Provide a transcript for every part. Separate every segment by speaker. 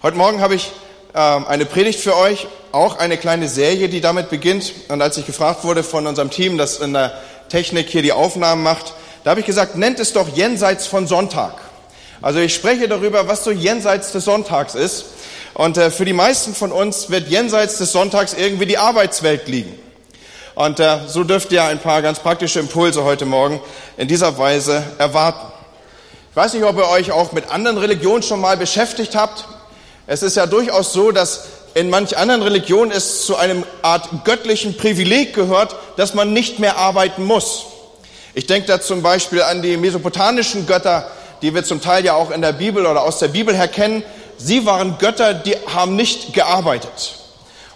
Speaker 1: Heute Morgen habe ich ähm, eine Predigt für euch, auch eine kleine Serie, die damit beginnt. Und als ich gefragt wurde von unserem Team, das in der Technik hier die Aufnahmen macht, da habe ich gesagt, nennt es doch jenseits von Sonntag. Also ich spreche darüber, was so jenseits des Sonntags ist. Und äh, für die meisten von uns wird jenseits des Sonntags irgendwie die Arbeitswelt liegen. Und äh, so dürft ihr ein paar ganz praktische Impulse heute Morgen in dieser Weise erwarten. Ich weiß nicht, ob ihr euch auch mit anderen Religionen schon mal beschäftigt habt. Es ist ja durchaus so, dass in manch anderen Religionen es zu einem Art göttlichen Privileg gehört, dass man nicht mehr arbeiten muss. Ich denke da zum Beispiel an die mesopotamischen Götter, die wir zum Teil ja auch in der Bibel oder aus der Bibel her kennen. Sie waren Götter, die haben nicht gearbeitet.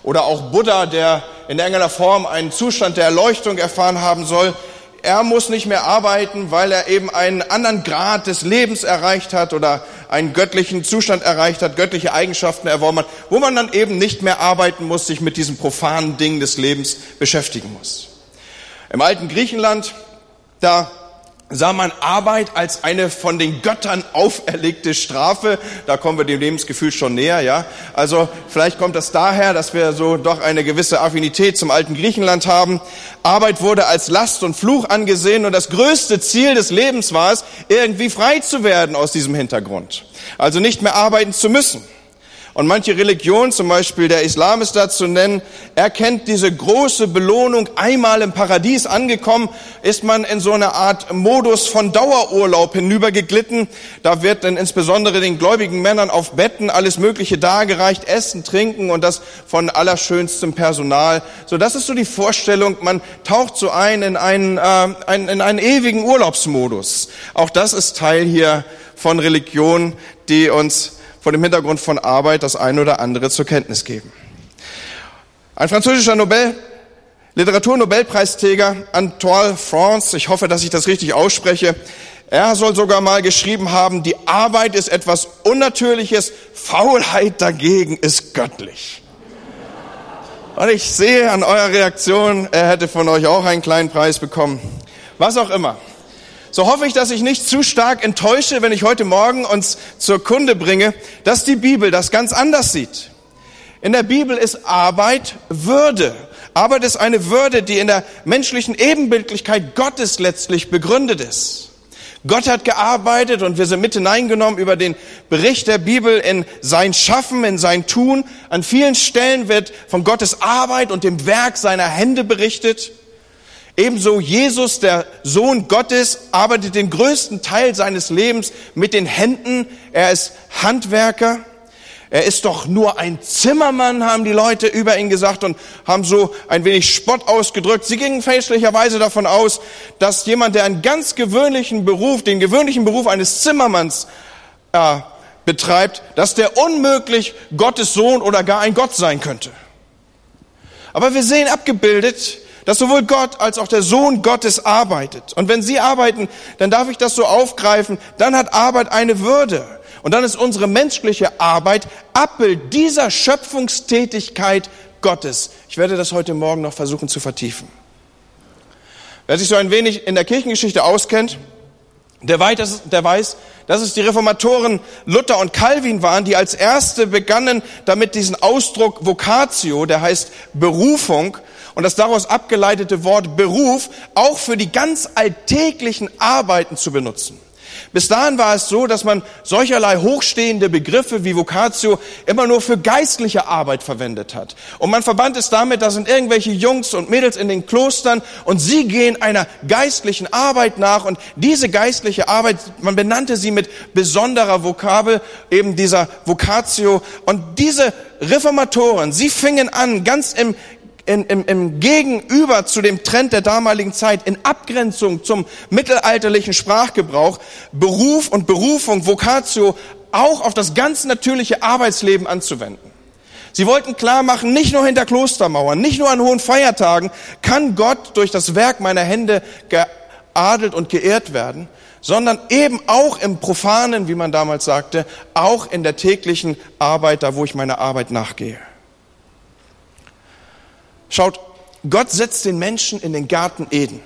Speaker 1: Oder auch Buddha, der in irgendeiner Form einen Zustand der Erleuchtung erfahren haben soll, er muss nicht mehr arbeiten, weil er eben einen anderen Grad des Lebens erreicht hat oder einen göttlichen Zustand erreicht hat, göttliche Eigenschaften erworben hat, wo man dann eben nicht mehr arbeiten muss, sich mit diesen profanen Dingen des Lebens beschäftigen muss. Im alten Griechenland, da sah man Arbeit als eine von den Göttern auferlegte Strafe. Da kommen wir dem Lebensgefühl schon näher, ja. Also vielleicht kommt das daher, dass wir so doch eine gewisse Affinität zum alten Griechenland haben. Arbeit wurde als Last und Fluch angesehen und das größte Ziel des Lebens war es, irgendwie frei zu werden aus diesem Hintergrund. Also nicht mehr arbeiten zu müssen. Und manche Religion, zum Beispiel der Islam ist da zu nennen, erkennt diese große Belohnung. Einmal im Paradies angekommen, ist man in so eine Art Modus von Dauerurlaub hinübergeglitten. Da wird dann insbesondere den gläubigen Männern auf Betten alles Mögliche dargereicht, Essen, Trinken und das von allerschönstem Personal. So, das ist so die Vorstellung. Man taucht so ein in einen, äh, einen, in einen ewigen Urlaubsmodus. Auch das ist Teil hier von Religion, die uns vor dem Hintergrund von Arbeit das eine oder andere zur Kenntnis geben. Ein französischer Nobel, Literaturnobelpreisträger Antoine France, ich hoffe, dass ich das richtig ausspreche, er soll sogar mal geschrieben haben, die Arbeit ist etwas Unnatürliches, Faulheit dagegen ist göttlich. Und ich sehe an eurer Reaktion, er hätte von euch auch einen kleinen Preis bekommen. Was auch immer so hoffe ich, dass ich nicht zu stark enttäusche, wenn ich heute Morgen uns zur Kunde bringe, dass die Bibel das ganz anders sieht. In der Bibel ist Arbeit Würde. Arbeit ist eine Würde, die in der menschlichen Ebenbildlichkeit Gottes letztlich begründet ist. Gott hat gearbeitet und wir sind mit hineingenommen über den Bericht der Bibel in sein Schaffen, in sein Tun. An vielen Stellen wird von Gottes Arbeit und dem Werk seiner Hände berichtet. Ebenso Jesus, der Sohn Gottes, arbeitet den größten Teil seines Lebens mit den Händen. Er ist Handwerker. Er ist doch nur ein Zimmermann, haben die Leute über ihn gesagt und haben so ein wenig Spott ausgedrückt. Sie gingen fälschlicherweise davon aus, dass jemand, der einen ganz gewöhnlichen Beruf, den gewöhnlichen Beruf eines Zimmermanns äh, betreibt, dass der unmöglich Gottes Sohn oder gar ein Gott sein könnte. Aber wir sehen abgebildet dass sowohl Gott als auch der Sohn Gottes arbeitet. Und wenn sie arbeiten, dann darf ich das so aufgreifen, dann hat Arbeit eine Würde. Und dann ist unsere menschliche Arbeit Abbild dieser Schöpfungstätigkeit Gottes. Ich werde das heute Morgen noch versuchen zu vertiefen. Wer sich so ein wenig in der Kirchengeschichte auskennt, der weiß, dass es die Reformatoren Luther und Calvin waren, die als erste begannen, damit diesen Ausdruck Vocatio, der heißt Berufung, und das daraus abgeleitete Wort Beruf auch für die ganz alltäglichen Arbeiten zu benutzen. Bis dahin war es so, dass man solcherlei hochstehende Begriffe wie Vocatio immer nur für geistliche Arbeit verwendet hat. Und man verband es damit, da sind irgendwelche Jungs und Mädels in den Klostern und sie gehen einer geistlichen Arbeit nach und diese geistliche Arbeit, man benannte sie mit besonderer Vokabel, eben dieser Vocatio. Und diese Reformatoren, sie fingen an, ganz im in, im, im Gegenüber zu dem Trend der damaligen Zeit, in Abgrenzung zum mittelalterlichen Sprachgebrauch, Beruf und Berufung, Vocatio, auch auf das ganz natürliche Arbeitsleben anzuwenden. Sie wollten klar machen, nicht nur hinter Klostermauern, nicht nur an hohen Feiertagen kann Gott durch das Werk meiner Hände geadelt und geehrt werden, sondern eben auch im Profanen, wie man damals sagte, auch in der täglichen Arbeit, da wo ich meiner Arbeit nachgehe. Schaut, Gott setzt den Menschen in den Garten Eden.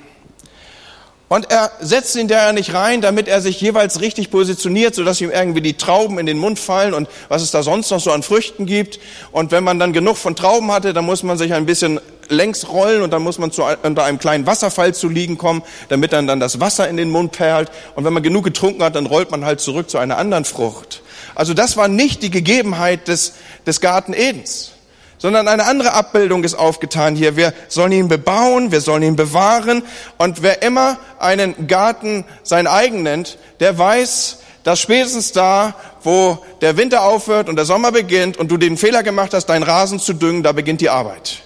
Speaker 1: Und er setzt ihn da ja nicht rein, damit er sich jeweils richtig positioniert, sodass ihm irgendwie die Trauben in den Mund fallen und was es da sonst noch so an Früchten gibt. Und wenn man dann genug von Trauben hatte, dann muss man sich ein bisschen längs rollen und dann muss man zu, unter einem kleinen Wasserfall zu liegen kommen, damit dann, dann das Wasser in den Mund perlt. Und wenn man genug getrunken hat, dann rollt man halt zurück zu einer anderen Frucht. Also das war nicht die Gegebenheit des, des Garten Edens sondern eine andere Abbildung ist aufgetan hier. Wir sollen ihn bebauen, wir sollen ihn bewahren. Und wer immer einen Garten sein eigen nennt, der weiß, dass spätestens da, wo der Winter aufhört und der Sommer beginnt und du den Fehler gemacht hast, deinen Rasen zu düngen, da beginnt die Arbeit.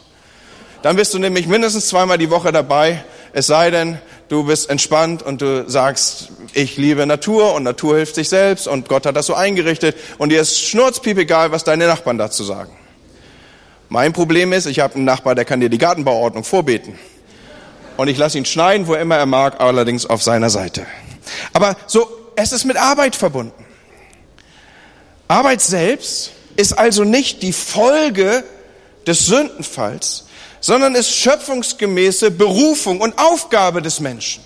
Speaker 1: Dann bist du nämlich mindestens zweimal die Woche dabei, es sei denn, du bist entspannt und du sagst, ich liebe Natur und Natur hilft sich selbst und Gott hat das so eingerichtet und dir ist schnurzpiep egal, was deine Nachbarn dazu sagen. Mein Problem ist, ich habe einen Nachbar, der kann dir die Gartenbauordnung vorbeten. Und ich lasse ihn schneiden, wo immer er mag, allerdings auf seiner Seite. Aber so, es ist mit Arbeit verbunden. Arbeit selbst ist also nicht die Folge des Sündenfalls, sondern ist schöpfungsgemäße Berufung und Aufgabe des Menschen.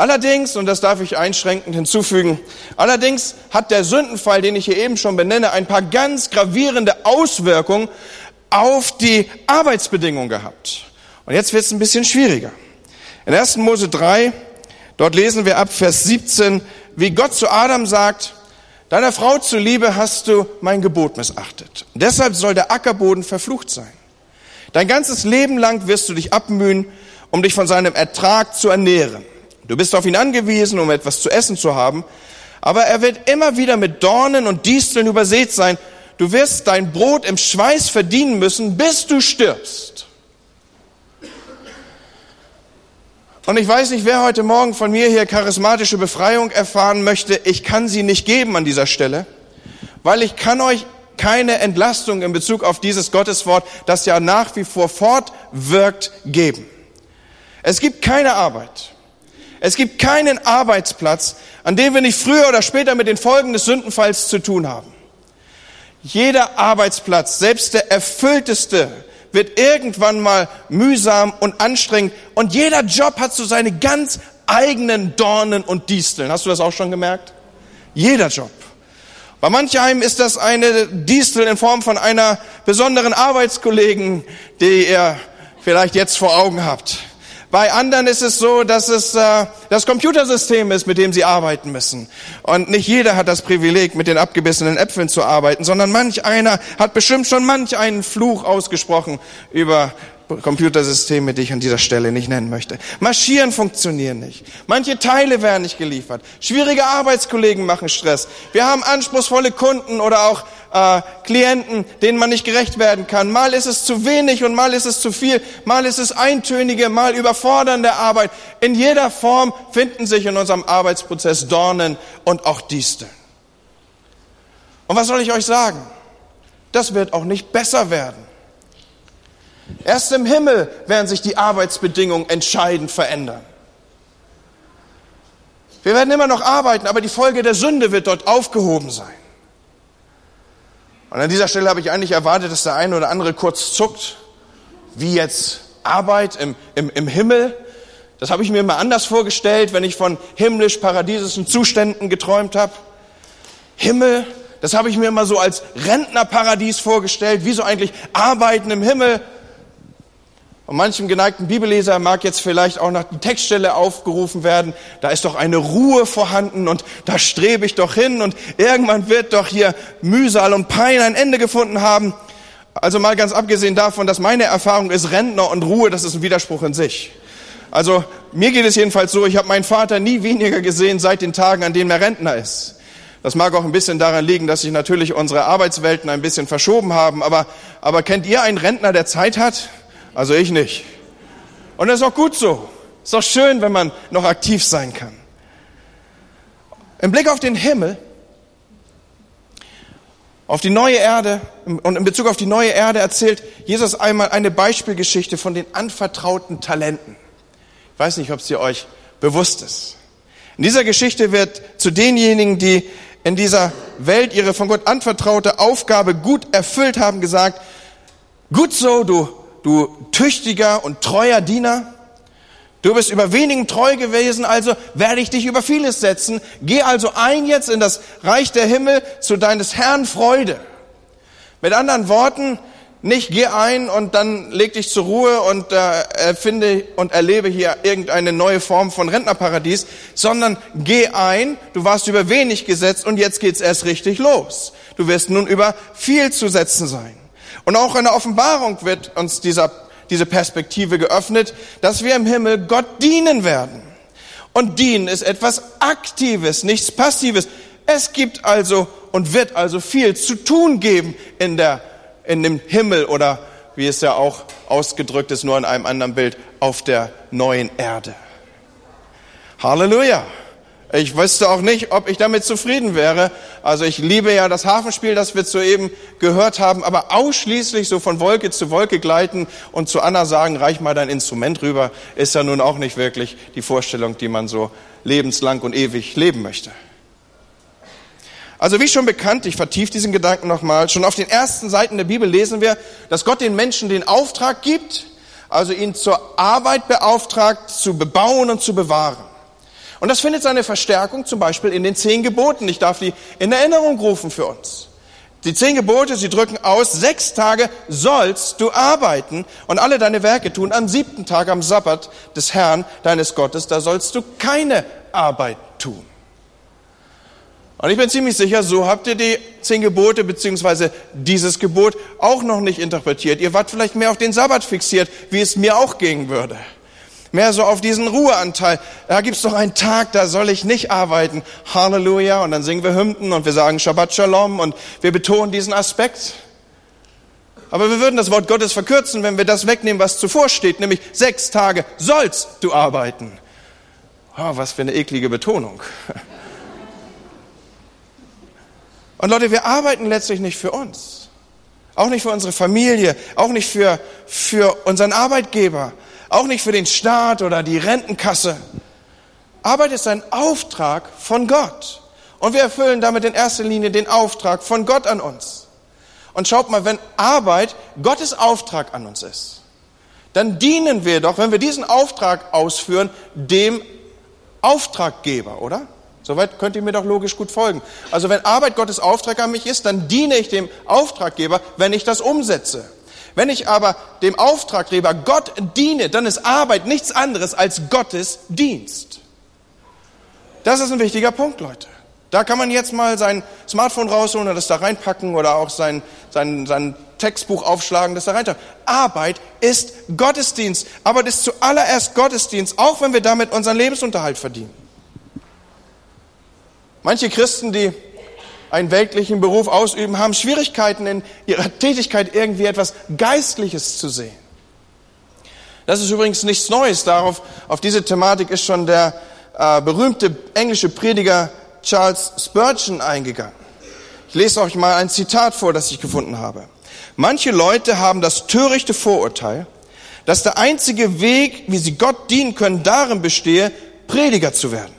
Speaker 1: Allerdings, und das darf ich einschränkend hinzufügen, allerdings hat der Sündenfall, den ich hier eben schon benenne, ein paar ganz gravierende Auswirkungen auf die Arbeitsbedingungen gehabt. Und jetzt wird es ein bisschen schwieriger. In 1. Mose 3, dort lesen wir ab Vers 17, wie Gott zu Adam sagt, deiner Frau zuliebe hast du mein Gebot missachtet. Deshalb soll der Ackerboden verflucht sein. Dein ganzes Leben lang wirst du dich abmühen, um dich von seinem Ertrag zu ernähren. Du bist auf ihn angewiesen, um etwas zu essen zu haben, aber er wird immer wieder mit Dornen und Disteln übersät sein. Du wirst dein Brot im Schweiß verdienen müssen, bis du stirbst. Und ich weiß nicht, wer heute Morgen von mir hier charismatische Befreiung erfahren möchte. Ich kann sie nicht geben an dieser Stelle, weil ich kann euch keine Entlastung in Bezug auf dieses Gotteswort, das ja nach wie vor fortwirkt, geben. Es gibt keine Arbeit, es gibt keinen Arbeitsplatz, an dem wir nicht früher oder später mit den Folgen des Sündenfalls zu tun haben. Jeder Arbeitsplatz, selbst der erfüllteste, wird irgendwann mal mühsam und anstrengend. Und jeder Job hat so seine ganz eigenen Dornen und Disteln. Hast du das auch schon gemerkt? Jeder Job. Bei manchem ist das eine Distel in Form von einer besonderen Arbeitskollegen, die ihr vielleicht jetzt vor Augen habt. Bei anderen ist es so, dass es äh, das Computersystem ist, mit dem sie arbeiten müssen. Und nicht jeder hat das Privileg, mit den abgebissenen Äpfeln zu arbeiten, sondern manch einer hat bestimmt schon manch einen Fluch ausgesprochen über Computersysteme, die ich an dieser Stelle nicht nennen möchte. Marschieren funktionieren nicht. Manche Teile werden nicht geliefert. Schwierige Arbeitskollegen machen Stress. Wir haben anspruchsvolle Kunden oder auch äh, Klienten, denen man nicht gerecht werden kann. Mal ist es zu wenig und mal ist es zu viel. Mal ist es eintönige, mal überfordernde Arbeit. In jeder Form finden sich in unserem Arbeitsprozess Dornen und auch Disteln. Und was soll ich euch sagen? Das wird auch nicht besser werden. Erst im Himmel werden sich die Arbeitsbedingungen entscheidend verändern. Wir werden immer noch arbeiten, aber die Folge der Sünde wird dort aufgehoben sein. Und an dieser Stelle habe ich eigentlich erwartet, dass der eine oder andere kurz zuckt, wie jetzt Arbeit im, im, im Himmel. Das habe ich mir immer anders vorgestellt, wenn ich von himmlisch-paradiesischen Zuständen geträumt habe. Himmel, das habe ich mir immer so als Rentnerparadies vorgestellt, wie so eigentlich Arbeiten im Himmel. Und manchem geneigten Bibelleser mag jetzt vielleicht auch noch die Textstelle aufgerufen werden. Da ist doch eine Ruhe vorhanden und da strebe ich doch hin und irgendwann wird doch hier Mühsal und Pein ein Ende gefunden haben. Also mal ganz abgesehen davon, dass meine Erfahrung ist, Rentner und Ruhe, das ist ein Widerspruch in sich. Also mir geht es jedenfalls so, ich habe meinen Vater nie weniger gesehen seit den Tagen, an denen er Rentner ist. Das mag auch ein bisschen daran liegen, dass sich natürlich unsere Arbeitswelten ein bisschen verschoben haben. Aber, aber kennt ihr einen Rentner, der Zeit hat? Also ich nicht. Und das ist auch gut so. Ist doch schön, wenn man noch aktiv sein kann. Im Blick auf den Himmel, auf die neue Erde und in Bezug auf die neue Erde erzählt Jesus einmal eine Beispielgeschichte von den anvertrauten Talenten. Ich weiß nicht, ob sie euch bewusst ist. In dieser Geschichte wird zu denjenigen, die in dieser Welt ihre von Gott anvertraute Aufgabe gut erfüllt haben, gesagt, gut so, du du tüchtiger und treuer Diener, Du bist über wenigen treu gewesen, also werde ich dich über vieles setzen. Geh also ein jetzt in das Reich der Himmel zu deines Herrn Freude. Mit anderen Worten, nicht geh ein und dann leg dich zur Ruhe und äh, erfinde und erlebe hier irgendeine neue Form von Rentnerparadies, sondern geh ein, du warst über wenig gesetzt und jetzt geht's erst richtig los. Du wirst nun über viel zu setzen sein. Und auch in der Offenbarung wird uns dieser, diese Perspektive geöffnet, dass wir im Himmel Gott dienen werden. Und dienen ist etwas Aktives, nichts Passives. Es gibt also und wird also viel zu tun geben in der in dem Himmel oder wie es ja auch ausgedrückt ist, nur in einem anderen Bild, auf der neuen Erde. Halleluja. Ich wüsste auch nicht, ob ich damit zufrieden wäre. Also ich liebe ja das Hafenspiel, das wir soeben gehört haben, aber ausschließlich so von Wolke zu Wolke gleiten und zu Anna sagen, reich mal dein Instrument rüber, ist ja nun auch nicht wirklich die Vorstellung, die man so lebenslang und ewig leben möchte. Also wie schon bekannt, ich vertiefe diesen Gedanken nochmal, schon auf den ersten Seiten der Bibel lesen wir, dass Gott den Menschen den Auftrag gibt, also ihn zur Arbeit beauftragt, zu bebauen und zu bewahren. Und das findet seine Verstärkung zum Beispiel in den zehn Geboten. Ich darf die in Erinnerung rufen für uns. Die zehn Gebote, sie drücken aus, sechs Tage sollst du arbeiten und alle deine Werke tun. Am siebten Tag, am Sabbat des Herrn, deines Gottes, da sollst du keine Arbeit tun. Und ich bin ziemlich sicher, so habt ihr die zehn Gebote beziehungsweise dieses Gebot auch noch nicht interpretiert. Ihr wart vielleicht mehr auf den Sabbat fixiert, wie es mir auch gehen würde. Mehr so auf diesen Ruheanteil. Da gibt's doch einen Tag, da soll ich nicht arbeiten. Halleluja. Und dann singen wir Hymnen und wir sagen Shabbat Shalom und wir betonen diesen Aspekt. Aber wir würden das Wort Gottes verkürzen, wenn wir das wegnehmen, was zuvor steht, nämlich sechs Tage sollst du arbeiten. Oh, was für eine eklige Betonung. Und Leute, wir arbeiten letztlich nicht für uns. Auch nicht für unsere Familie, auch nicht für, für unseren Arbeitgeber, auch nicht für den Staat oder die Rentenkasse. Arbeit ist ein Auftrag von Gott. Und wir erfüllen damit in erster Linie den Auftrag von Gott an uns. Und schaut mal, wenn Arbeit Gottes Auftrag an uns ist, dann dienen wir doch, wenn wir diesen Auftrag ausführen, dem Auftraggeber, oder? Soweit könnt ihr mir doch logisch gut folgen. Also wenn Arbeit Gottes Auftrag an mich ist, dann diene ich dem Auftraggeber, wenn ich das umsetze. Wenn ich aber dem Auftraggeber Gott diene, dann ist Arbeit nichts anderes als Gottes Dienst. Das ist ein wichtiger Punkt, Leute. Da kann man jetzt mal sein Smartphone rausholen und das da reinpacken oder auch sein, sein, sein Textbuch aufschlagen, das da rein. Arbeit ist Gottesdienst. Arbeit ist zuallererst Gottesdienst, auch wenn wir damit unseren Lebensunterhalt verdienen. Manche Christen, die einen weltlichen Beruf ausüben, haben Schwierigkeiten in ihrer Tätigkeit irgendwie etwas Geistliches zu sehen. Das ist übrigens nichts Neues. Darauf, auf diese Thematik ist schon der äh, berühmte englische Prediger Charles Spurgeon eingegangen. Ich lese euch mal ein Zitat vor, das ich gefunden habe. Manche Leute haben das törichte Vorurteil, dass der einzige Weg, wie sie Gott dienen können, darin bestehe, Prediger zu werden.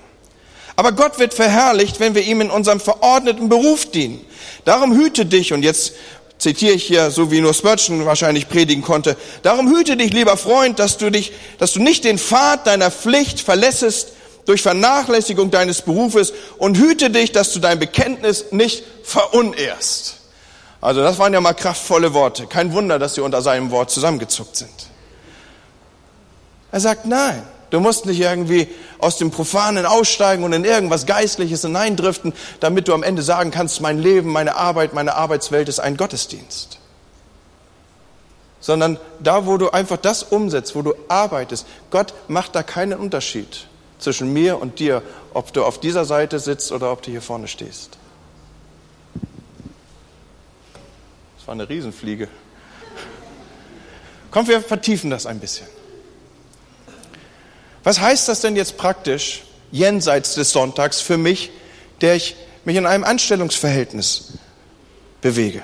Speaker 1: Aber Gott wird verherrlicht, wenn wir ihm in unserem verordneten Beruf dienen. Darum hüte dich, und jetzt zitiere ich hier, so wie nur Spurgeon wahrscheinlich predigen konnte, darum hüte dich, lieber Freund, dass du dich, dass du nicht den Pfad deiner Pflicht verlässest durch Vernachlässigung deines Berufes und hüte dich, dass du dein Bekenntnis nicht verunehrst. Also das waren ja mal kraftvolle Worte. Kein Wunder, dass sie unter seinem Wort zusammengezuckt sind. Er sagt, nein, Du musst nicht irgendwie aus dem Profanen aussteigen und in irgendwas Geistliches hineindriften, damit du am Ende sagen kannst, mein Leben, meine Arbeit, meine Arbeitswelt ist ein Gottesdienst. Sondern da, wo du einfach das umsetzt, wo du arbeitest, Gott macht da keinen Unterschied zwischen mir und dir, ob du auf dieser Seite sitzt oder ob du hier vorne stehst. Das war eine Riesenfliege. Komm, wir vertiefen das ein bisschen. Was heißt das denn jetzt praktisch jenseits des Sonntags für mich, der ich mich in einem Anstellungsverhältnis bewege?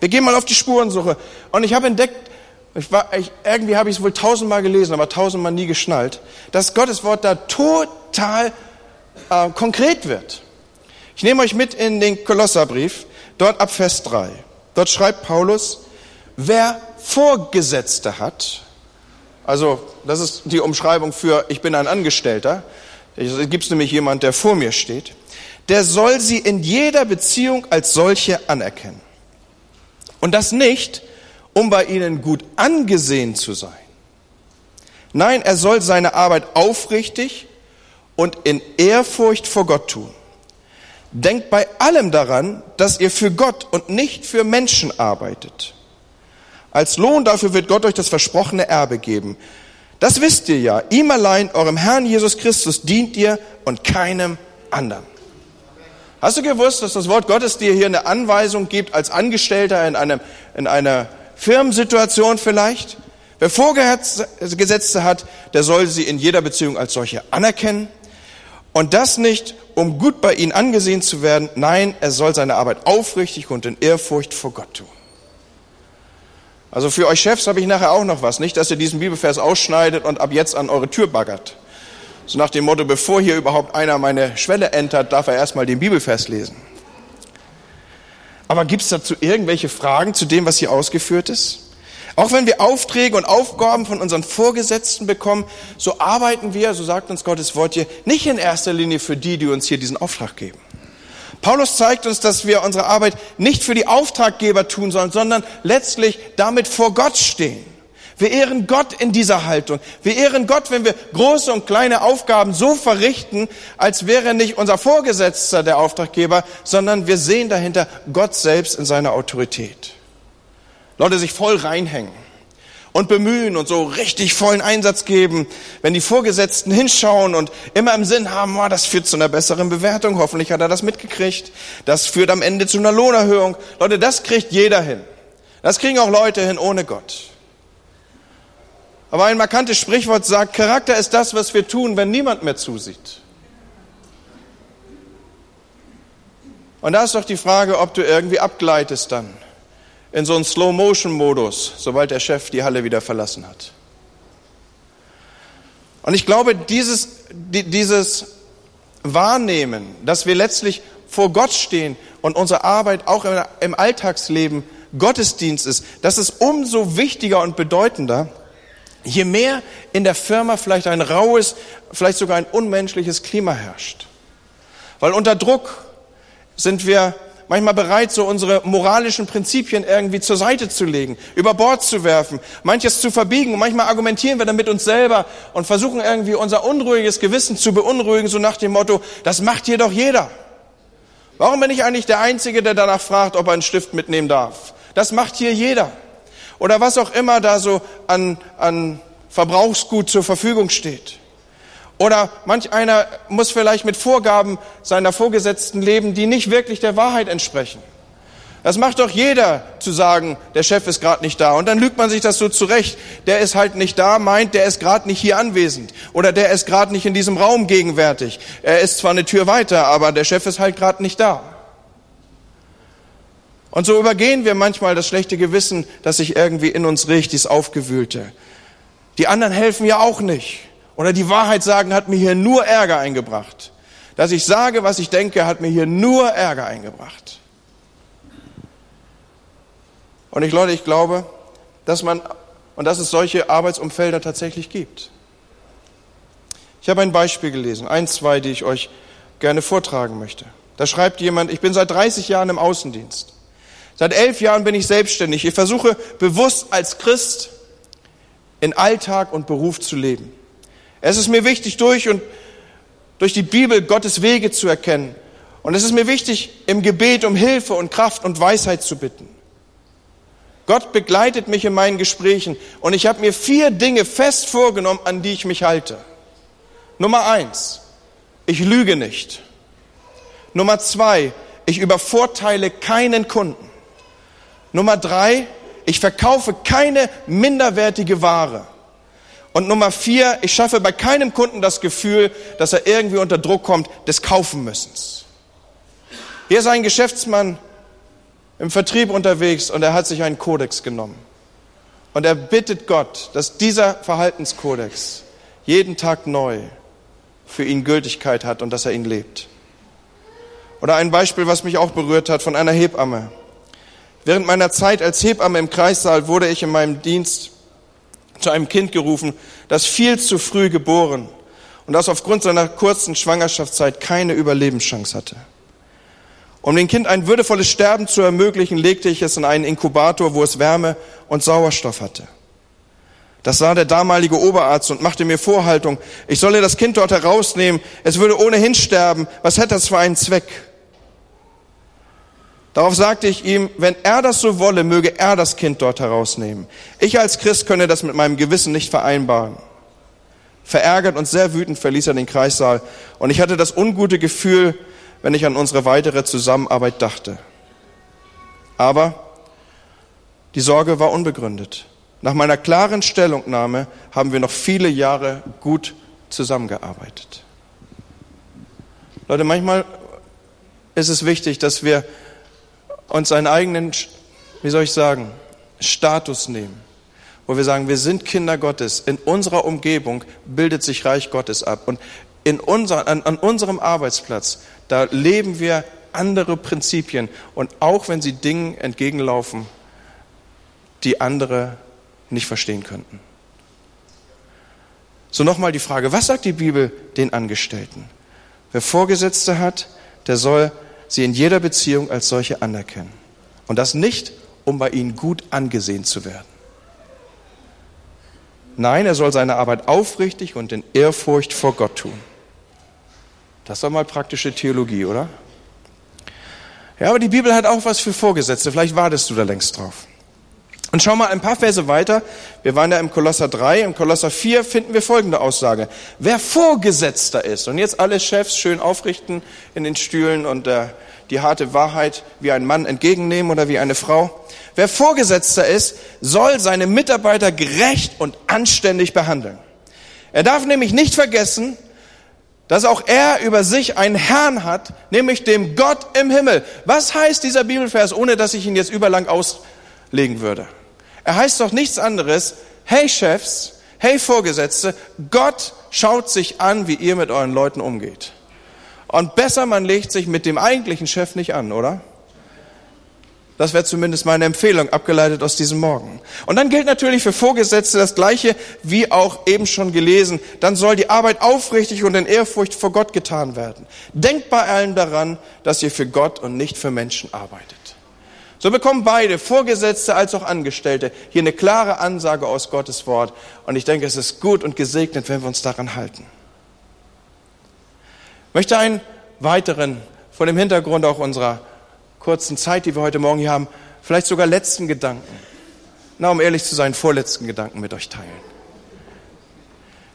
Speaker 1: Wir gehen mal auf die Spurensuche und ich habe entdeckt, ich war, ich, irgendwie habe ich es wohl tausendmal gelesen, aber tausendmal nie geschnallt, dass Gottes Wort da total äh, konkret wird. Ich nehme euch mit in den Kolosserbrief, dort ab Vers 3. Dort schreibt Paulus, wer Vorgesetzte hat, Also das ist die Umschreibung für ich bin ein Angestellter. Es gibt nämlich jemand, der vor mir steht. Der soll sie in jeder Beziehung als solche anerkennen. Und das nicht, um bei ihnen gut angesehen zu sein. Nein, er soll seine Arbeit aufrichtig und in Ehrfurcht vor Gott tun. Denkt bei allem daran, dass ihr für Gott und nicht für Menschen arbeitet. Als Lohn dafür wird Gott euch das versprochene Erbe geben. Das wisst ihr ja. Ihm allein, eurem Herrn Jesus Christus, dient ihr und keinem anderen. Hast du gewusst, dass das Wort Gottes dir hier eine Anweisung gibt als Angestellter in, einem, in einer Firmensituation vielleicht? Wer Vorgesetzte hat, der soll sie in jeder Beziehung als solche anerkennen. Und das nicht, um gut bei ihnen angesehen zu werden. Nein, er soll seine Arbeit aufrichtig und in Ehrfurcht vor Gott tun. Also für euch Chefs habe ich nachher auch noch was. Nicht, dass ihr diesen Bibelvers ausschneidet und ab jetzt an eure Tür baggert. So nach dem Motto, bevor hier überhaupt einer meine Schwelle entert, darf er erstmal den Bibelvers lesen. Aber gibt es dazu irgendwelche Fragen zu dem, was hier ausgeführt ist? Auch wenn wir Aufträge und Aufgaben von unseren Vorgesetzten bekommen, so arbeiten wir, so sagt uns Gottes Wort hier, nicht in erster Linie für die, die uns hier diesen Auftrag geben. Paulus zeigt uns, dass wir unsere Arbeit nicht für die Auftraggeber tun sollen, sondern letztlich damit vor Gott stehen. Wir ehren Gott in dieser Haltung. Wir ehren Gott, wenn wir große und kleine Aufgaben so verrichten, als wäre nicht unser Vorgesetzter der Auftraggeber, sondern wir sehen dahinter Gott selbst in seiner Autorität. Leute sich voll reinhängen und bemühen und so richtig vollen Einsatz geben, wenn die Vorgesetzten hinschauen und immer im Sinn haben, oh, das führt zu einer besseren Bewertung, hoffentlich hat er das mitgekriegt, das führt am Ende zu einer Lohnerhöhung. Leute, das kriegt jeder hin. Das kriegen auch Leute hin ohne Gott. Aber ein markantes Sprichwort sagt, Charakter ist das, was wir tun, wenn niemand mehr zusieht. Und da ist doch die Frage, ob du irgendwie abgleitest dann in so einen Slow-Motion-Modus, sobald der Chef die Halle wieder verlassen hat. Und ich glaube, dieses, dieses Wahrnehmen, dass wir letztlich vor Gott stehen und unsere Arbeit auch im Alltagsleben Gottesdienst ist, das ist umso wichtiger und bedeutender, je mehr in der Firma vielleicht ein raues, vielleicht sogar ein unmenschliches Klima herrscht. Weil unter Druck sind wir manchmal bereit, so unsere moralischen Prinzipien irgendwie zur Seite zu legen, über Bord zu werfen, manches zu verbiegen. Manchmal argumentieren wir dann mit uns selber und versuchen irgendwie unser unruhiges Gewissen zu beunruhigen, so nach dem Motto, das macht hier doch jeder. Warum bin ich eigentlich der Einzige, der danach fragt, ob er einen Stift mitnehmen darf? Das macht hier jeder. Oder was auch immer da so an, an Verbrauchsgut zur Verfügung steht. Oder manch einer muss vielleicht mit Vorgaben seiner Vorgesetzten leben, die nicht wirklich der Wahrheit entsprechen. Das macht doch jeder zu sagen, der Chef ist gerade nicht da. Und dann lügt man sich das so zurecht. Der ist halt nicht da, meint, der ist gerade nicht hier anwesend. Oder der ist gerade nicht in diesem Raum gegenwärtig. Er ist zwar eine Tür weiter, aber der Chef ist halt gerade nicht da. Und so übergehen wir manchmal das schlechte Gewissen, das sich irgendwie in uns riecht, dies Aufgewühlte. Die anderen helfen ja auch nicht oder die Wahrheit sagen hat mir hier nur Ärger eingebracht. Dass ich sage, was ich denke, hat mir hier nur Ärger eingebracht. Und ich, Leute, ich glaube, dass man, und dass es solche Arbeitsumfelder tatsächlich gibt. Ich habe ein Beispiel gelesen, ein, zwei, die ich euch gerne vortragen möchte. Da schreibt jemand, ich bin seit 30 Jahren im Außendienst. Seit elf Jahren bin ich selbstständig. Ich versuche bewusst als Christ in Alltag und Beruf zu leben. Es ist mir wichtig, durch und durch die Bibel Gottes Wege zu erkennen. Und es ist mir wichtig, im Gebet um Hilfe und Kraft und Weisheit zu bitten. Gott begleitet mich in meinen Gesprächen und ich habe mir vier Dinge fest vorgenommen, an die ich mich halte. Nummer eins, ich lüge nicht. Nummer zwei, ich übervorteile keinen Kunden. Nummer drei, ich verkaufe keine minderwertige Ware. Und Nummer vier, ich schaffe bei keinem Kunden das Gefühl, dass er irgendwie unter Druck kommt des Kaufenmüssens. Hier ist ein Geschäftsmann im Vertrieb unterwegs und er hat sich einen Kodex genommen. Und er bittet Gott, dass dieser Verhaltenskodex jeden Tag neu für ihn Gültigkeit hat und dass er ihn lebt. Oder ein Beispiel, was mich auch berührt hat, von einer Hebamme. Während meiner Zeit als Hebamme im Kreissaal wurde ich in meinem Dienst zu einem Kind gerufen, das viel zu früh geboren und das aufgrund seiner kurzen Schwangerschaftszeit keine Überlebenschance hatte. Um dem Kind ein würdevolles Sterben zu ermöglichen, legte ich es in einen Inkubator, wo es Wärme und Sauerstoff hatte. Das sah der damalige Oberarzt und machte mir Vorhaltung, ich solle das Kind dort herausnehmen, es würde ohnehin sterben, was hätte das für einen Zweck? Darauf sagte ich ihm, wenn er das so wolle, möge er das Kind dort herausnehmen. Ich als Christ könne das mit meinem Gewissen nicht vereinbaren. Verärgert und sehr wütend verließ er den Kreissaal und ich hatte das ungute Gefühl, wenn ich an unsere weitere Zusammenarbeit dachte. Aber die Sorge war unbegründet. Nach meiner klaren Stellungnahme haben wir noch viele Jahre gut zusammengearbeitet. Leute, manchmal ist es wichtig, dass wir uns einen eigenen, wie soll ich sagen, Status nehmen, wo wir sagen, wir sind Kinder Gottes. In unserer Umgebung bildet sich Reich Gottes ab. Und in unser, an, an unserem Arbeitsplatz, da leben wir andere Prinzipien. Und auch wenn sie Dingen entgegenlaufen, die andere nicht verstehen könnten. So nochmal die Frage, was sagt die Bibel den Angestellten? Wer Vorgesetzte hat, der soll sie in jeder Beziehung als solche anerkennen. Und das nicht, um bei ihnen gut angesehen zu werden. Nein, er soll seine Arbeit aufrichtig und in Ehrfurcht vor Gott tun. Das war mal praktische Theologie, oder? Ja, aber die Bibel hat auch was für Vorgesetzte. Vielleicht wartest du da längst drauf. Und schau mal ein paar Verse weiter. Wir waren ja im Kolosser 3. Im Kolosser 4 finden wir folgende Aussage. Wer Vorgesetzter ist, und jetzt alle Chefs schön aufrichten in den Stühlen und äh, die harte Wahrheit wie ein Mann entgegennehmen oder wie eine Frau. Wer Vorgesetzter ist, soll seine Mitarbeiter gerecht und anständig behandeln. Er darf nämlich nicht vergessen, dass auch er über sich einen Herrn hat, nämlich dem Gott im Himmel. Was heißt dieser Bibelvers, ohne dass ich ihn jetzt überlang aus legen würde. Er heißt doch nichts anderes, hey Chefs, hey Vorgesetzte, Gott schaut sich an, wie ihr mit euren Leuten umgeht. Und besser, man legt sich mit dem eigentlichen Chef nicht an, oder? Das wäre zumindest meine Empfehlung, abgeleitet aus diesem Morgen. Und dann gilt natürlich für Vorgesetzte das Gleiche, wie auch eben schon gelesen. Dann soll die Arbeit aufrichtig und in Ehrfurcht vor Gott getan werden. Denkt bei allen daran, dass ihr für Gott und nicht für Menschen arbeitet. So bekommen beide, Vorgesetzte als auch Angestellte, hier eine klare Ansage aus Gottes Wort. Und ich denke, es ist gut und gesegnet, wenn wir uns daran halten. Ich möchte einen weiteren, vor dem Hintergrund auch unserer kurzen Zeit, die wir heute Morgen hier haben, vielleicht sogar letzten Gedanken, na, um ehrlich zu sein, vorletzten Gedanken mit euch teilen.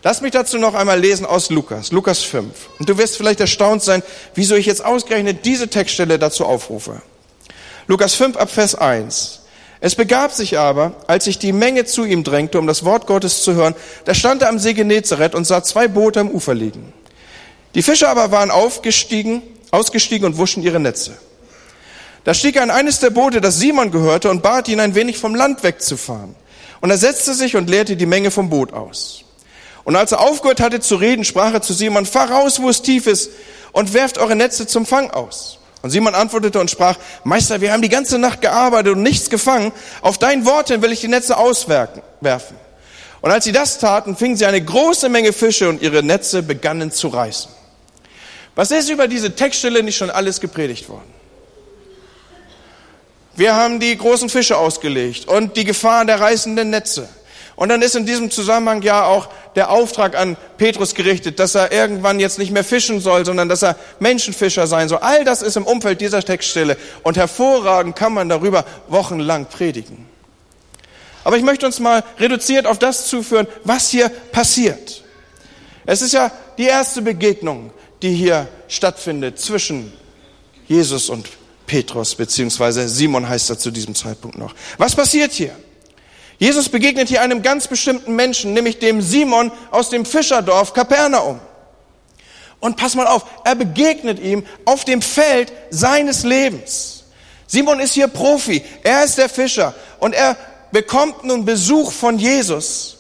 Speaker 1: Lass mich dazu noch einmal lesen aus Lukas, Lukas 5. Und du wirst vielleicht erstaunt sein, wieso ich jetzt ausgerechnet diese Textstelle dazu aufrufe. Lukas 5 ab Vers 1. Es begab sich aber, als sich die Menge zu ihm drängte, um das Wort Gottes zu hören, da stand er am See Genezareth und sah zwei Boote am Ufer liegen. Die Fischer aber waren aufgestiegen, ausgestiegen und wuschen ihre Netze. Da stieg er in eines der Boote, das Simon gehörte, und bat ihn ein wenig vom Land wegzufahren. Und er setzte sich und leerte die Menge vom Boot aus. Und als er aufgehört hatte zu reden, sprach er zu Simon, fahr raus, wo es tief ist, und werft eure Netze zum Fang aus. Und Simon antwortete und sprach, Meister, wir haben die ganze Nacht gearbeitet und nichts gefangen. Auf dein Wort hin will ich die Netze auswerfen. Und als sie das taten, fingen sie eine große Menge Fische und ihre Netze begannen zu reißen. Was ist über diese Textstelle nicht schon alles gepredigt worden? Wir haben die großen Fische ausgelegt und die Gefahr der reißenden Netze. Und dann ist in diesem Zusammenhang ja auch der Auftrag an Petrus gerichtet, dass er irgendwann jetzt nicht mehr fischen soll, sondern dass er Menschenfischer sein soll. All das ist im Umfeld dieser Textstelle und hervorragend kann man darüber wochenlang predigen. Aber ich möchte uns mal reduziert auf das zuführen, was hier passiert. Es ist ja die erste Begegnung, die hier stattfindet zwischen Jesus und Petrus, beziehungsweise Simon heißt er zu diesem Zeitpunkt noch. Was passiert hier? Jesus begegnet hier einem ganz bestimmten Menschen, nämlich dem Simon aus dem Fischerdorf Kapernaum. Und pass mal auf, er begegnet ihm auf dem Feld seines Lebens. Simon ist hier Profi, er ist der Fischer und er bekommt nun Besuch von Jesus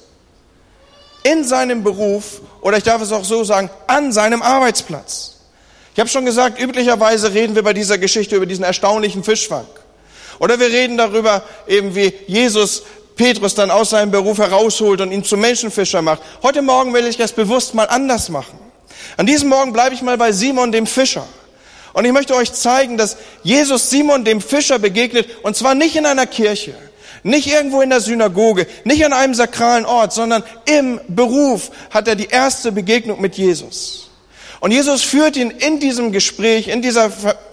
Speaker 1: in seinem Beruf oder ich darf es auch so sagen, an seinem Arbeitsplatz. Ich habe schon gesagt, üblicherweise reden wir bei dieser Geschichte über diesen erstaunlichen Fischfang. Oder wir reden darüber eben, wie Jesus Petrus dann aus seinem Beruf herausholt und ihn zum Menschenfischer macht. Heute Morgen will ich das bewusst mal anders machen. An diesem Morgen bleibe ich mal bei Simon dem Fischer. Und ich möchte euch zeigen, dass Jesus Simon dem Fischer begegnet, und zwar nicht in einer Kirche, nicht irgendwo in der Synagoge, nicht an einem sakralen Ort, sondern im Beruf hat er die erste Begegnung mit Jesus. Und Jesus führt ihn in diesem Gespräch, in dieser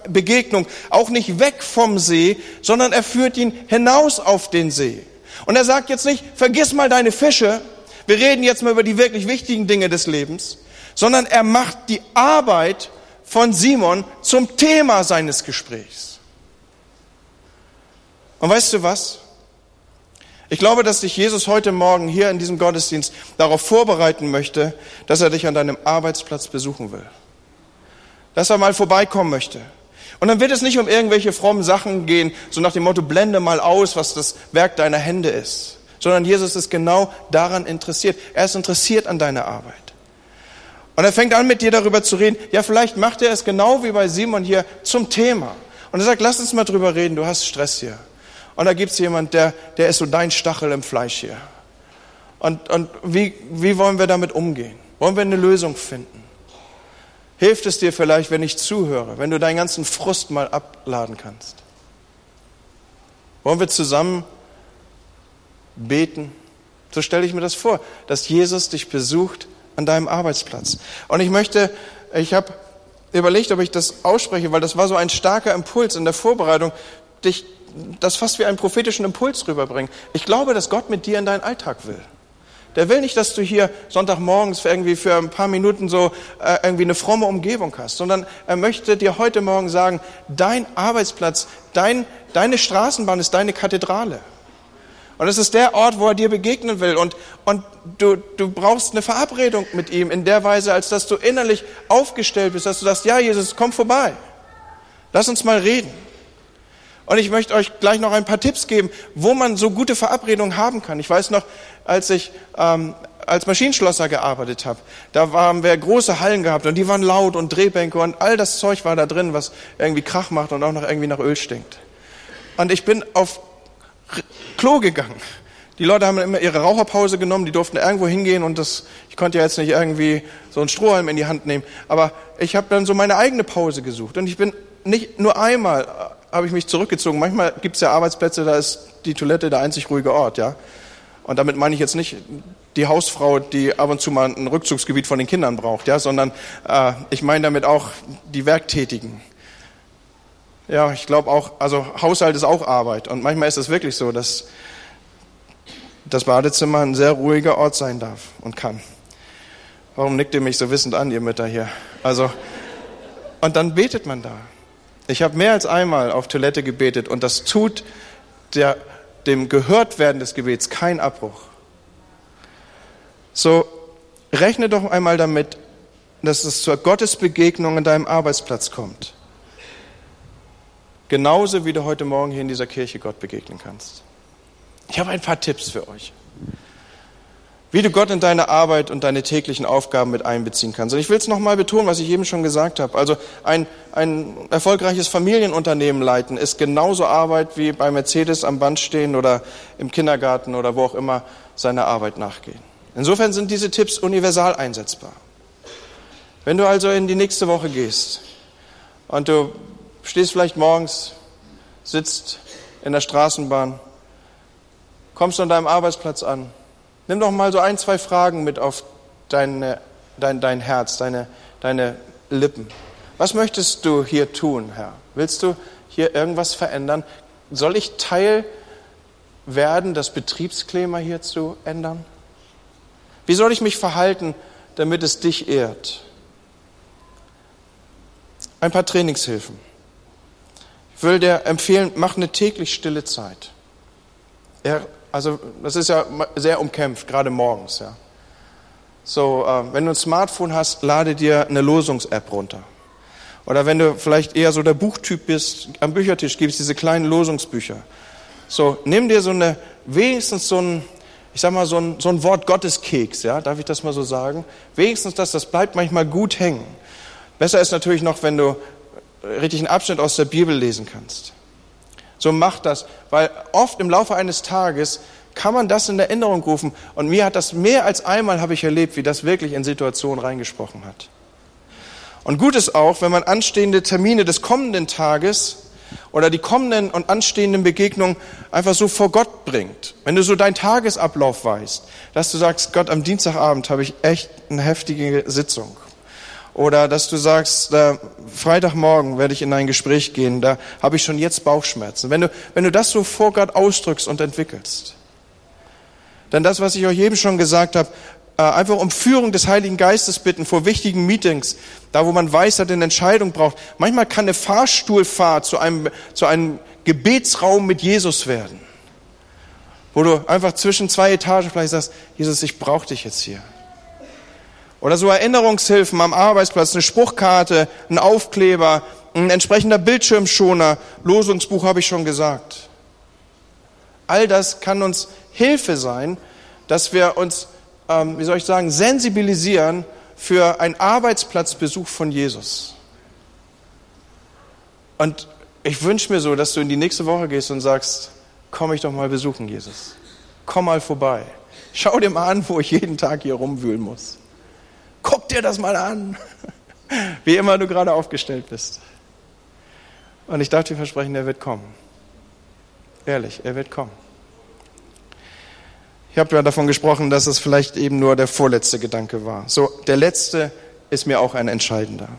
Speaker 1: Begegnung auch nicht weg vom See, sondern er führt ihn hinaus auf den See. Und er sagt jetzt nicht, vergiss mal deine Fische, wir reden jetzt mal über die wirklich wichtigen Dinge des Lebens, sondern er macht die Arbeit von Simon zum Thema seines Gesprächs. Und weißt du was? Ich glaube, dass dich Jesus heute Morgen hier in diesem Gottesdienst darauf vorbereiten möchte, dass er dich an deinem Arbeitsplatz besuchen will. Dass er mal vorbeikommen möchte. Und dann wird es nicht um irgendwelche frommen Sachen gehen, so nach dem Motto, blende mal aus, was das Werk deiner Hände ist. Sondern Jesus ist genau daran interessiert. Er ist interessiert an deiner Arbeit. Und er fängt an, mit dir darüber zu reden. Ja, vielleicht macht er es genau wie bei Simon hier zum Thema. Und er sagt, lass uns mal drüber reden, du hast Stress hier. Und da gibt es jemand, der, der ist so dein Stachel im Fleisch hier. Und, und wie, wie wollen wir damit umgehen? Wollen wir eine Lösung finden? Hilft es dir vielleicht, wenn ich zuhöre, wenn du deinen ganzen Frust mal abladen kannst? Wollen wir zusammen beten? So stelle ich mir das vor, dass Jesus dich besucht an deinem Arbeitsplatz. Und ich möchte, ich habe überlegt, ob ich das ausspreche, weil das war so ein starker Impuls in der Vorbereitung, dich das fast wie einen prophetischen Impuls rüberbringen. Ich glaube, dass Gott mit dir in deinen Alltag will. Der will nicht, dass du hier Sonntagmorgens für irgendwie für ein paar Minuten so äh, irgendwie eine fromme Umgebung hast, sondern er möchte dir heute Morgen sagen, dein Arbeitsplatz, dein, deine Straßenbahn ist deine Kathedrale. Und es ist der Ort, wo er dir begegnen will. Und, und du, du brauchst eine Verabredung mit ihm in der Weise, als dass du innerlich aufgestellt bist, dass du sagst, ja, Jesus, komm vorbei. Lass uns mal reden. Und ich möchte euch gleich noch ein paar Tipps geben, wo man so gute Verabredungen haben kann. Ich weiß noch, als ich ähm, als Maschinenschlosser gearbeitet habe, da haben wir große Hallen gehabt und die waren laut und Drehbänke und all das Zeug war da drin, was irgendwie Krach macht und auch noch irgendwie nach Öl stinkt. Und ich bin auf Klo gegangen. Die Leute haben immer ihre Raucherpause genommen, die durften irgendwo hingehen und das, ich konnte ja jetzt nicht irgendwie so einen Strohhalm in die Hand nehmen, aber ich habe dann so meine eigene Pause gesucht und ich bin nicht nur einmal habe ich mich zurückgezogen. Manchmal gibt es ja Arbeitsplätze, da ist die Toilette der einzig ruhige Ort, ja. Und damit meine ich jetzt nicht die Hausfrau, die ab und zu mal ein Rückzugsgebiet von den Kindern braucht, ja, sondern äh, ich meine damit auch die Werktätigen. Ja, ich glaube auch, also Haushalt ist auch Arbeit. Und manchmal ist es wirklich so, dass das Badezimmer ein sehr ruhiger Ort sein darf und kann. Warum nickt ihr mich so wissend an, ihr Mütter hier? Also, und dann betet man da. Ich habe mehr als einmal auf Toilette gebetet und das tut der, dem Gehörtwerden des Gebets keinen Abbruch. So, rechne doch einmal damit, dass es zur Gottesbegegnung in deinem Arbeitsplatz kommt. Genauso wie du heute Morgen hier in dieser Kirche Gott begegnen kannst. Ich habe ein paar Tipps für euch wie du Gott in deine Arbeit und deine täglichen Aufgaben mit einbeziehen kannst. Und ich will es nochmal betonen, was ich eben schon gesagt habe. Also ein, ein erfolgreiches Familienunternehmen leiten ist genauso Arbeit wie bei Mercedes am Band stehen oder im Kindergarten oder wo auch immer seiner Arbeit nachgehen. Insofern sind diese Tipps universal einsetzbar. Wenn du also in die nächste Woche gehst und du stehst vielleicht morgens, sitzt in der Straßenbahn, kommst an deinem Arbeitsplatz an, Nimm doch mal so ein, zwei Fragen mit auf deine, dein, dein Herz, deine, deine Lippen. Was möchtest du hier tun, Herr? Willst du hier irgendwas verändern? Soll ich Teil werden, das Betriebsklima hier zu ändern? Wie soll ich mich verhalten, damit es dich ehrt? Ein paar Trainingshilfen. Ich will dir empfehlen, mach eine täglich stille Zeit. Er also das ist ja sehr umkämpft, gerade morgens. Ja. So, äh, wenn du ein Smartphone hast, lade dir eine Losungs-App runter. Oder wenn du vielleicht eher so der Buchtyp bist, am Büchertisch gibt es diese kleinen Losungsbücher. So, nimm dir so eine, wenigstens so ein, ich sag mal, so ein, so ein Wort Gotteskeks, ja, darf ich das mal so sagen? Wenigstens das, das bleibt manchmal gut hängen. Besser ist natürlich noch, wenn du richtig einen Abschnitt aus der Bibel lesen kannst. So mach das, weil oft im Laufe eines Tages kann man das in Erinnerung rufen. Und mir hat das mehr als einmal habe ich erlebt, wie das wirklich in Situationen reingesprochen hat. Und gut ist auch, wenn man anstehende Termine des kommenden Tages oder die kommenden und anstehenden Begegnungen einfach so vor Gott bringt. Wenn du so deinen Tagesablauf weißt, dass du sagst, Gott, am Dienstagabend habe ich echt eine heftige Sitzung. Oder dass du sagst, äh, Freitagmorgen werde ich in ein Gespräch gehen, da habe ich schon jetzt Bauchschmerzen. Wenn du, wenn du das so vor Gott ausdrückst und entwickelst, dann das, was ich euch eben schon gesagt habe, äh, einfach um Führung des Heiligen Geistes bitten vor wichtigen Meetings, da wo man weiß, dass eine Entscheidung braucht. Manchmal kann eine Fahrstuhlfahrt zu einem, zu einem Gebetsraum mit Jesus werden, wo du einfach zwischen zwei Etagen vielleicht sagst, Jesus, ich brauche dich jetzt hier. Oder so Erinnerungshilfen am Arbeitsplatz, eine Spruchkarte, ein Aufkleber, ein entsprechender Bildschirmschoner, Losungsbuch habe ich schon gesagt. All das kann uns Hilfe sein, dass wir uns, ähm, wie soll ich sagen, sensibilisieren für einen Arbeitsplatzbesuch von Jesus. Und ich wünsche mir so, dass du in die nächste Woche gehst und sagst, komm ich doch mal besuchen, Jesus. Komm mal vorbei. Schau dir mal an, wo ich jeden Tag hier rumwühlen muss. Guck dir das mal an. Wie immer du gerade aufgestellt bist. Und ich darf dir versprechen, er wird kommen. Ehrlich, er wird kommen. Ich habe ja davon gesprochen, dass es vielleicht eben nur der vorletzte Gedanke war. So, der letzte ist mir auch ein entscheidender.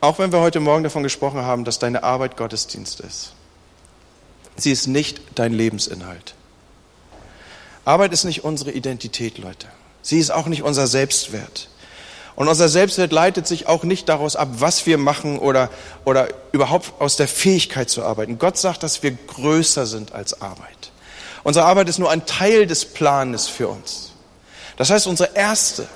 Speaker 1: Auch wenn wir heute Morgen davon gesprochen haben, dass deine Arbeit Gottesdienst ist. Sie ist nicht dein Lebensinhalt. Arbeit ist nicht unsere Identität, Leute. Sie ist auch nicht unser Selbstwert. Und unser Selbstwert leitet sich auch nicht daraus ab, was wir machen oder, oder überhaupt aus der Fähigkeit zu arbeiten. Gott sagt, dass wir größer sind als Arbeit. Unsere Arbeit ist nur ein Teil des Planes für uns. Das heißt, unsere erste,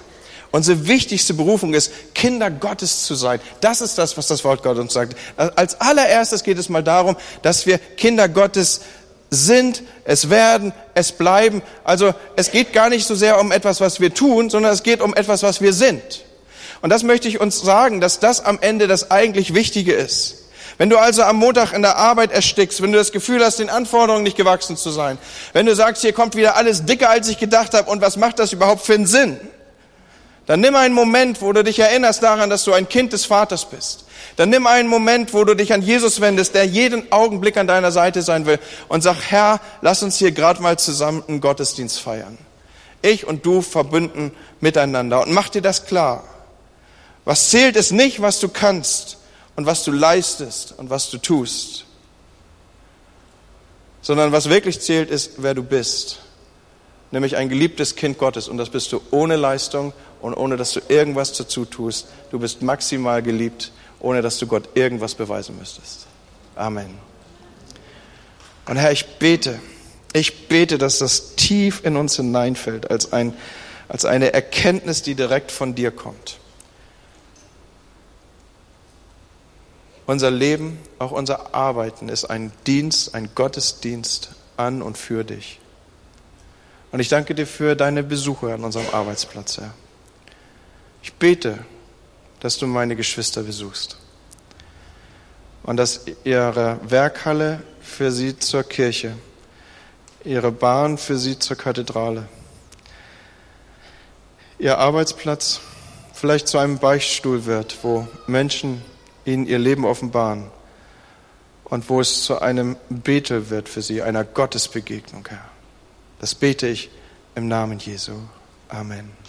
Speaker 1: unsere wichtigste Berufung ist, Kinder Gottes zu sein. Das ist das, was das Wort Gott uns sagt. Als allererstes geht es mal darum, dass wir Kinder Gottes sind, es werden, es bleiben. Also es geht gar nicht so sehr um etwas, was wir tun, sondern es geht um etwas, was wir sind. Und das möchte ich uns sagen, dass das am Ende das eigentlich Wichtige ist. Wenn du also am Montag in der Arbeit erstickst, wenn du das Gefühl hast, den Anforderungen nicht gewachsen zu sein, wenn du sagst, hier kommt wieder alles dicker, als ich gedacht habe, und was macht das überhaupt für einen Sinn? Dann nimm einen Moment, wo du dich erinnerst daran, dass du ein Kind des Vaters bist. Dann nimm einen Moment, wo du dich an Jesus wendest, der jeden Augenblick an deiner Seite sein will und sag, Herr, lass uns hier gerade mal zusammen einen Gottesdienst feiern. Ich und du verbünden miteinander und mach dir das klar. Was zählt ist nicht, was du kannst und was du leistest und was du tust, sondern was wirklich zählt ist, wer du bist. Nämlich ein geliebtes Kind Gottes und das bist du ohne Leistung und ohne dass du irgendwas dazu tust. Du bist maximal geliebt ohne dass du Gott irgendwas beweisen müsstest. Amen. Und Herr, ich bete, ich bete, dass das tief in uns hineinfällt als, ein, als eine Erkenntnis, die direkt von dir kommt. Unser Leben, auch unser Arbeiten ist ein Dienst, ein Gottesdienst an und für dich. Und ich danke dir für deine Besuche an unserem Arbeitsplatz, Herr. Ich bete, dass du meine Geschwister besuchst und dass ihre Werkhalle für sie zur Kirche, ihre Bahn für sie zur Kathedrale, ihr Arbeitsplatz vielleicht zu einem Beichtstuhl wird, wo Menschen ihnen ihr Leben offenbaren und wo es zu einem Betel wird für sie, einer Gottesbegegnung, Herr. Das bete ich im Namen Jesu. Amen.